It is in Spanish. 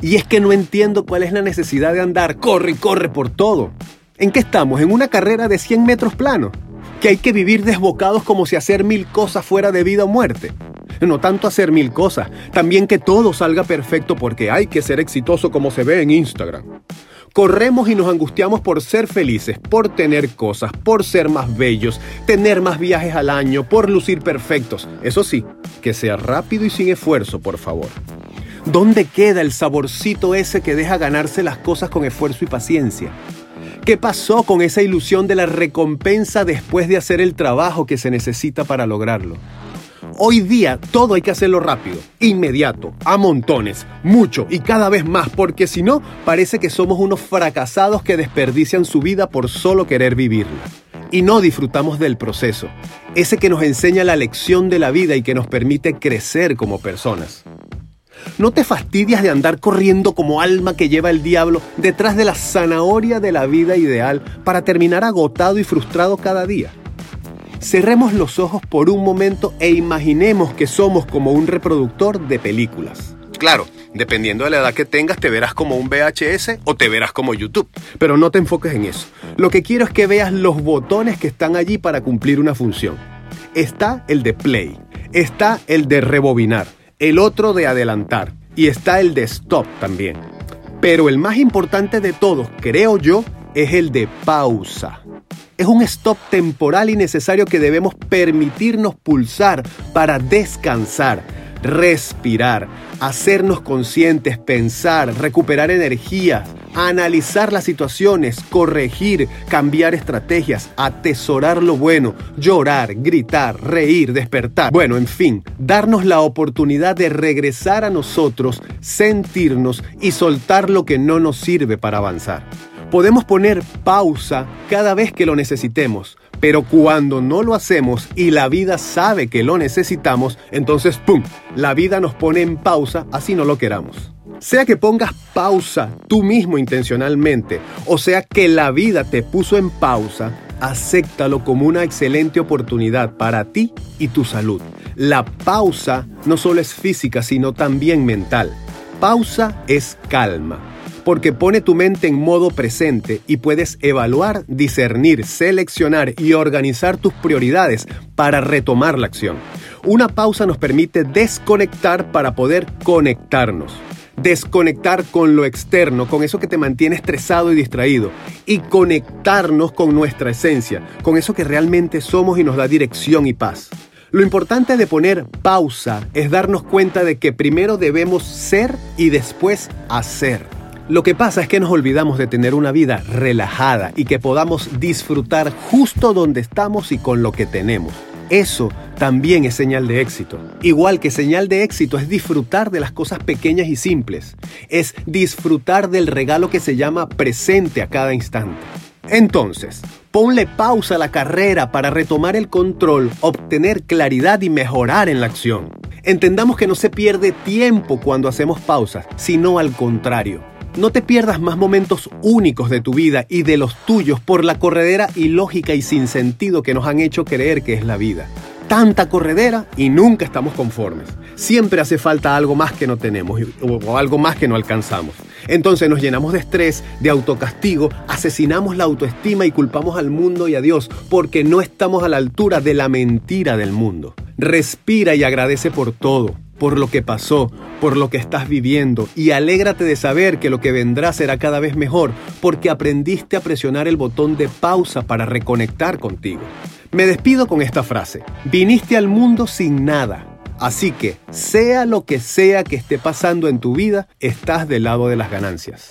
Y es que no entiendo cuál es la necesidad de andar, corre y corre por todo. ¿En qué estamos? ¿En una carrera de 100 metros plano? ¿Que hay que vivir desbocados como si hacer mil cosas fuera de vida o muerte? No tanto hacer mil cosas, también que todo salga perfecto porque hay que ser exitoso como se ve en Instagram. Corremos y nos angustiamos por ser felices, por tener cosas, por ser más bellos, tener más viajes al año, por lucir perfectos. Eso sí, que sea rápido y sin esfuerzo, por favor. ¿Dónde queda el saborcito ese que deja ganarse las cosas con esfuerzo y paciencia? ¿Qué pasó con esa ilusión de la recompensa después de hacer el trabajo que se necesita para lograrlo? Hoy día todo hay que hacerlo rápido, inmediato, a montones, mucho y cada vez más, porque si no, parece que somos unos fracasados que desperdician su vida por solo querer vivirla. Y no disfrutamos del proceso, ese que nos enseña la lección de la vida y que nos permite crecer como personas. No te fastidias de andar corriendo como alma que lleva el diablo detrás de la zanahoria de la vida ideal para terminar agotado y frustrado cada día. Cerremos los ojos por un momento e imaginemos que somos como un reproductor de películas. Claro, dependiendo de la edad que tengas, te verás como un VHS o te verás como YouTube. Pero no te enfoques en eso. Lo que quiero es que veas los botones que están allí para cumplir una función. Está el de play, está el de rebobinar, el otro de adelantar y está el de stop también. Pero el más importante de todos, creo yo, es el de pausa. Es un stop temporal y necesario que debemos permitirnos pulsar para descansar, respirar, hacernos conscientes, pensar, recuperar energías, analizar las situaciones, corregir, cambiar estrategias, atesorar lo bueno, llorar, gritar, reír, despertar. Bueno, en fin, darnos la oportunidad de regresar a nosotros, sentirnos y soltar lo que no nos sirve para avanzar. Podemos poner pausa cada vez que lo necesitemos, pero cuando no lo hacemos y la vida sabe que lo necesitamos, entonces ¡pum! La vida nos pone en pausa así no lo queramos. Sea que pongas pausa tú mismo intencionalmente, o sea que la vida te puso en pausa, acéptalo como una excelente oportunidad para ti y tu salud. La pausa no solo es física, sino también mental. Pausa es calma porque pone tu mente en modo presente y puedes evaluar, discernir, seleccionar y organizar tus prioridades para retomar la acción. Una pausa nos permite desconectar para poder conectarnos. Desconectar con lo externo, con eso que te mantiene estresado y distraído, y conectarnos con nuestra esencia, con eso que realmente somos y nos da dirección y paz. Lo importante de poner pausa es darnos cuenta de que primero debemos ser y después hacer. Lo que pasa es que nos olvidamos de tener una vida relajada y que podamos disfrutar justo donde estamos y con lo que tenemos. Eso también es señal de éxito. Igual que señal de éxito es disfrutar de las cosas pequeñas y simples. Es disfrutar del regalo que se llama presente a cada instante. Entonces, ponle pausa a la carrera para retomar el control, obtener claridad y mejorar en la acción. Entendamos que no se pierde tiempo cuando hacemos pausas, sino al contrario no te pierdas más momentos únicos de tu vida y de los tuyos por la corredera ilógica y sin sentido que nos han hecho creer que es la vida. Tanta corredera y nunca estamos conformes. Siempre hace falta algo más que no tenemos o algo más que no alcanzamos. Entonces nos llenamos de estrés, de autocastigo, asesinamos la autoestima y culpamos al mundo y a Dios porque no estamos a la altura de la mentira del mundo. Respira y agradece por todo por lo que pasó, por lo que estás viviendo y alégrate de saber que lo que vendrá será cada vez mejor porque aprendiste a presionar el botón de pausa para reconectar contigo. Me despido con esta frase. Viniste al mundo sin nada. Así que, sea lo que sea que esté pasando en tu vida, estás del lado de las ganancias.